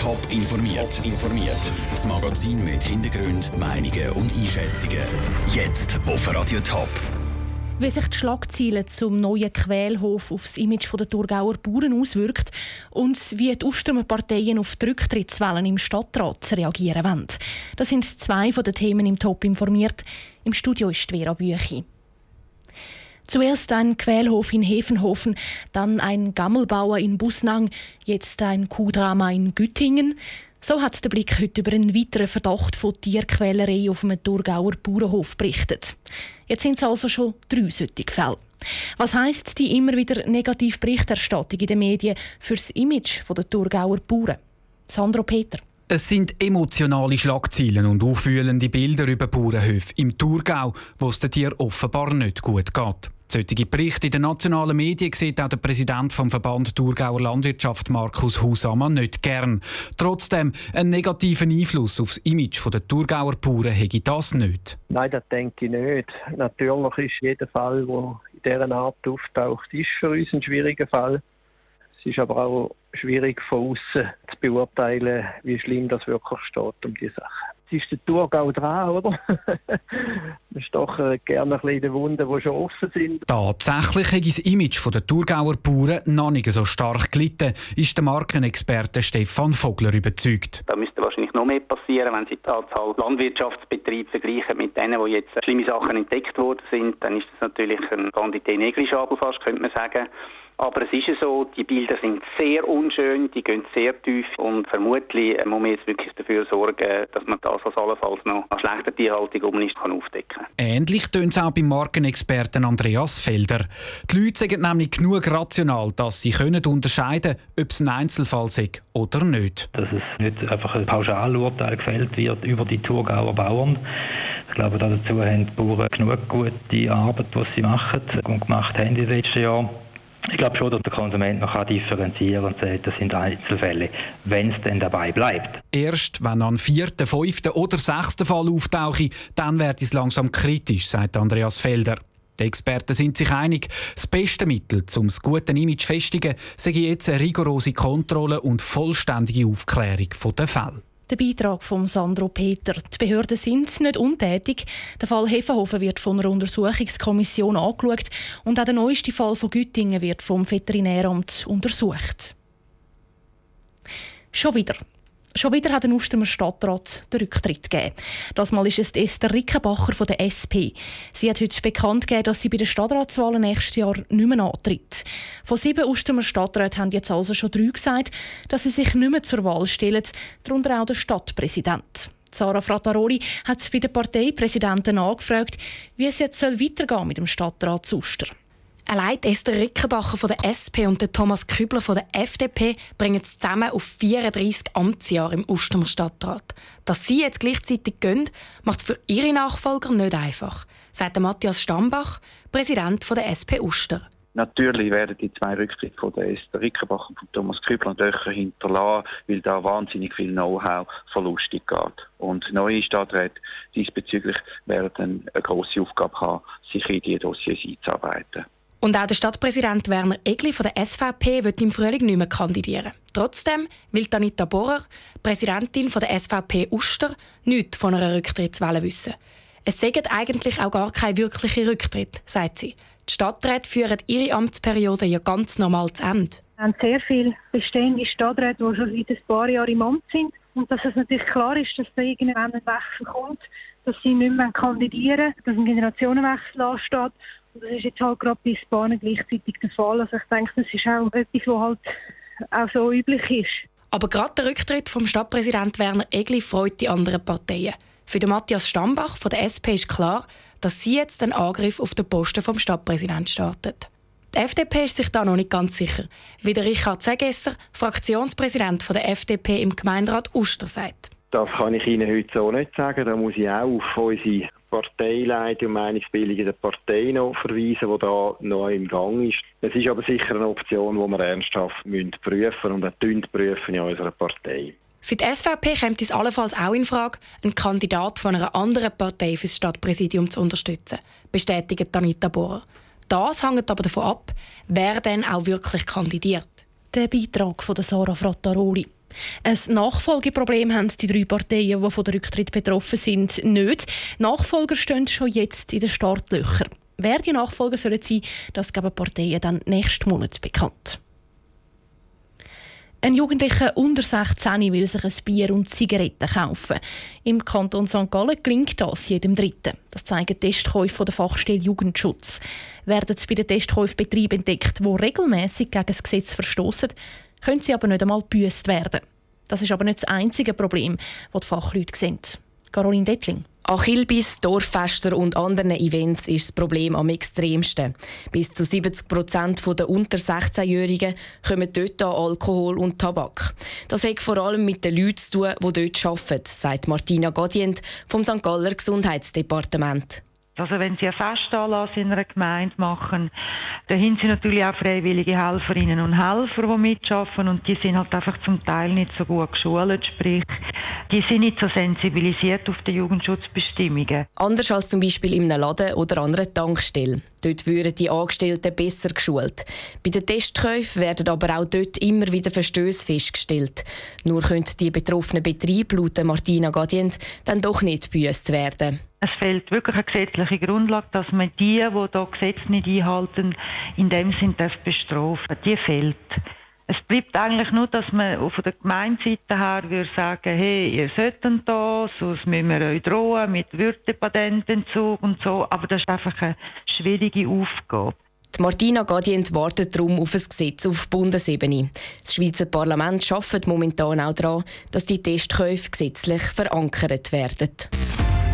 Top informiert. informiert. Das Magazin mit Hintergrund, Meinungen und Einschätzungen. Jetzt auf Radio Top. Wie sich die Schlagzeilen zum neuen Quälhof auf das Image der Thurgauer Bauern auswirkt und wie die Uströmer Parteien auf die Rücktrittswellen im Stadtrat reagieren wollen. Das sind zwei von den Themen im Top informiert. Im Studio ist Vera Büchi. Zuerst ein Quälhof in Hefenhofen, dann ein Gammelbauer in Busnang, jetzt ein Kuhdrama in Güttingen. So hat der Blick heute über einen weiteren Verdacht von Tierquälerei auf einem Thurgauer Bauernhof berichtet. Jetzt sind es also schon drei solche Fälle. Was heisst die immer wieder negative Berichterstattung in den Medien für das Image der Thurgauer Bauern? Sandro Peter. Es sind emotionale Schlagzeilen und auffühlende Bilder über Bauernhöfe im Thurgau, wo es den Tieren offenbar nicht gut geht. Solche Berichte in den nationalen Medien sieht auch der Präsident vom Verband Thurgauer Landwirtschaft Markus Husamann nicht gern. Trotzdem, einen negativen Einfluss auf das Image der Thurgauer Bauern hätte das nicht. Nein, das denke ich nicht. Natürlich ist jeder Fall, der in dieser Art auftaucht, ist für uns ein schwieriger Fall. Es ist aber auch schwierig von außen zu beurteilen, wie schlimm das wirklich steht um die Sache ist der Thurgau dran, oder? Man stochert gerne ein bisschen in den Wunden, die schon offen sind. Tatsächlich hat das Image der Thurgauer Bauern noch nicht so stark gelitten, ist der Markenexperte Stefan Vogler überzeugt. Da müsste wahrscheinlich noch mehr passieren, wenn Sie die Anzahl Landwirtschaftsbetriebe vergleichen mit denen, die jetzt schlimme Sachen entdeckt worden sind. Dann ist das natürlich ein Quantität negligible fast, könnte man sagen. Aber es ist ja so, die Bilder sind sehr unschön, die gehen sehr tief und vermutlich muss man jetzt wirklich dafür sorgen, dass man das, was allenfalls noch an schlechter Tierhaltung um ist, kann aufdecken Ähnlich tönt es auch beim Markenexperten Andreas Felder. Die Leute sagen nämlich genug rational, dass sie können unterscheiden können, ob es ein Einzelfall ist oder nicht. Dass es nicht einfach ein Pauschalurteil gefällt wird über die Thurgauer Bauern. Ich glaube, dazu haben die Bauern genug gute Arbeit, die sie machen und gemacht haben in den letzten Jahren. Ich glaube schon, dass der Konsument noch differenzieren und sagt, das sind Einzelfälle, wenn es denn dabei bleibt. Erst wenn an vierten, fünften oder sechsten Fall auftauche, dann wird es langsam kritisch, sagt Andreas Felder. Die Experten sind sich einig, das beste Mittel, um das gute Image zu festigen, sei jetzt eine rigorose Kontrolle und vollständige Aufklärung der Fälle. Der Beitrag von Sandro Peter. Die Behörden sind nicht untätig. Der Fall Hefenhofen wird von einer Untersuchungskommission angeschaut und auch der neueste Fall von Güttingen wird vom Veterinäramt untersucht. Schon wieder. Schon wieder hat ein Ustermer Stadtrat den Rücktritt gegeben. Das Mal ist es Esther Rickenbacher von der SP. Sie hat heute bekannt gegeben, dass sie bei den Stadtratswahlen nächstes Jahr nicht mehr antritt. Von sieben Ustermer Stadträten haben jetzt also schon drei gesagt, dass sie sich nicht mehr zur Wahl stellen, darunter auch der Stadtpräsident. Sarah Frattaroli hat bei den Parteipräsidenten angefragt, wie es jetzt weitergehen mit dem Stadtrat Uster. Allein Esther Rickenbacher von der SP und der Thomas Kübler von der FDP bringen es zusammen auf 34 Amtsjahre im Ustermer Stadtrat. Dass sie jetzt gleichzeitig gehen, macht es für ihre Nachfolger nicht einfach, sagt Matthias Stambach, Präsident der SP Uster. Natürlich werden die zwei Rücktritte von der Esther Rickenbach und von Thomas Kübler Löcher hinterlassen, weil da wahnsinnig viel Know-how verlustig geht. Und neue Stadträte diesbezüglich werden eine grosse Aufgabe haben, sich in diese Dossiers einzuarbeiten. Und auch der Stadtpräsident Werner Egli von der SVP wird im Frühling nicht mehr kandidieren. Trotzdem will Anita Bohrer, Präsidentin von der SVP Uster, nichts von einer Rücktrittswelle wissen. Es sagt eigentlich auch gar kein wirklicher Rücktritt, sagt sie. Die Stadträte führen ihre Amtsperiode ja ganz normal zu Ende. Wir haben sehr viele bestehende Stadträte, die schon seit ein paar Jahren im Amt sind. Und dass es natürlich klar ist, dass da irgendwann ein Wechsel kommt, dass sie nicht mehr kandidieren, dass ein Generationenwechsel ansteht das ist jetzt halt gerade bei Spanien gleichzeitig der Fall. Also ich denke, das ist auch etwas, was halt auch so üblich ist. Aber gerade der Rücktritt vom Stadtpräsident Werner Egli freut die anderen Parteien. Für den Matthias Stambach von der SP ist klar, dass sie jetzt den Angriff auf den Posten vom Stadtpräsident startet. Die FDP ist sich da noch nicht ganz sicher, wie der Richard Segesser, Fraktionspräsident der FDP im Gemeinderat Uster, sagt. Das kann ich Ihnen heute so nicht sagen. Da muss ich auch auf unsere Parteileitung und Meinungsbildung in der Partei noch verweisen, die da noch im Gang ist. Es ist aber sicher eine Option, die wir ernsthaft müssen prüfen und auch prüfen in unserer Partei. Für die SVP kommt es allenfalls auch in Frage, einen Kandidat von einer anderen Partei für das Stadtpräsidium zu unterstützen, bestätigt Anita Bohrer. Das hängt aber davon ab, wer denn auch wirklich kandidiert. Der Beitrag von Sarah Frattaroli. Ein Nachfolgeproblem haben die drei Parteien, die von der Rücktritt betroffen sind, nicht. Nachfolger stehen schon jetzt in den Startlöchern. Wer die Nachfolger sollen sein, das geben Parteien dann nächsten Monat bekannt. Ein Jugendlicher unter 16 will sich ein Bier und Zigaretten kaufen. Im Kanton St. Gallen gelingt das jedem Dritten. Das zeigen Testkäufe der Fachstelle Jugendschutz. Werden bei den Testkäufen Betriebe entdeckt, die regelmäßig gegen das Gesetz verstoßen, können sie aber nicht einmal gebüßt werden. Das ist aber nicht das einzige Problem, das die Fachleute sehen. Caroline Dettling. An Dorffester und anderen Events ist das Problem am extremsten. Bis zu 70 Prozent der unter 16-Jährigen kommen dort an Alkohol und Tabak. Das hat vor allem mit den Leuten zu tun, die dort arbeiten, sagt Martina Gadient vom St. Galler Gesundheitsdepartement. Also wenn Sie einen Festanlass in einer Gemeinde machen, dann haben Sie natürlich auch freiwillige Helferinnen und Helfer, die mitarbeiten und die sind halt einfach zum Teil nicht so gut geschult, sprich, die sind nicht so sensibilisiert auf die Jugendschutzbestimmungen. Anders als zum Beispiel in einem Laden oder an einer Tankstelle. Dort würden die Angestellten besser geschult. Bei den Testkäufen werden aber auch dort immer wieder Verstöße festgestellt. Nur können die betroffenen Betriebe laut Martina Gadient dann doch nicht büßt werden. Es fehlt wirklich eine gesetzliche Grundlage, dass man die, die hier Gesetze nicht einhalten, in dem Sinn bestrafen Die fehlt. Es bleibt eigentlich nur, dass man von der Gemeindeseite her würde sagen, hey, ihr solltet da, sonst müssen wir euch drohen mit Würdepatententzug und so. Aber das ist einfach eine schwierige Aufgabe. Die Martina Gadient wartet darum auf ein Gesetz auf Bundesebene. Das Schweizer Parlament arbeitet momentan auch daran, dass die Testkäufe gesetzlich verankert werden.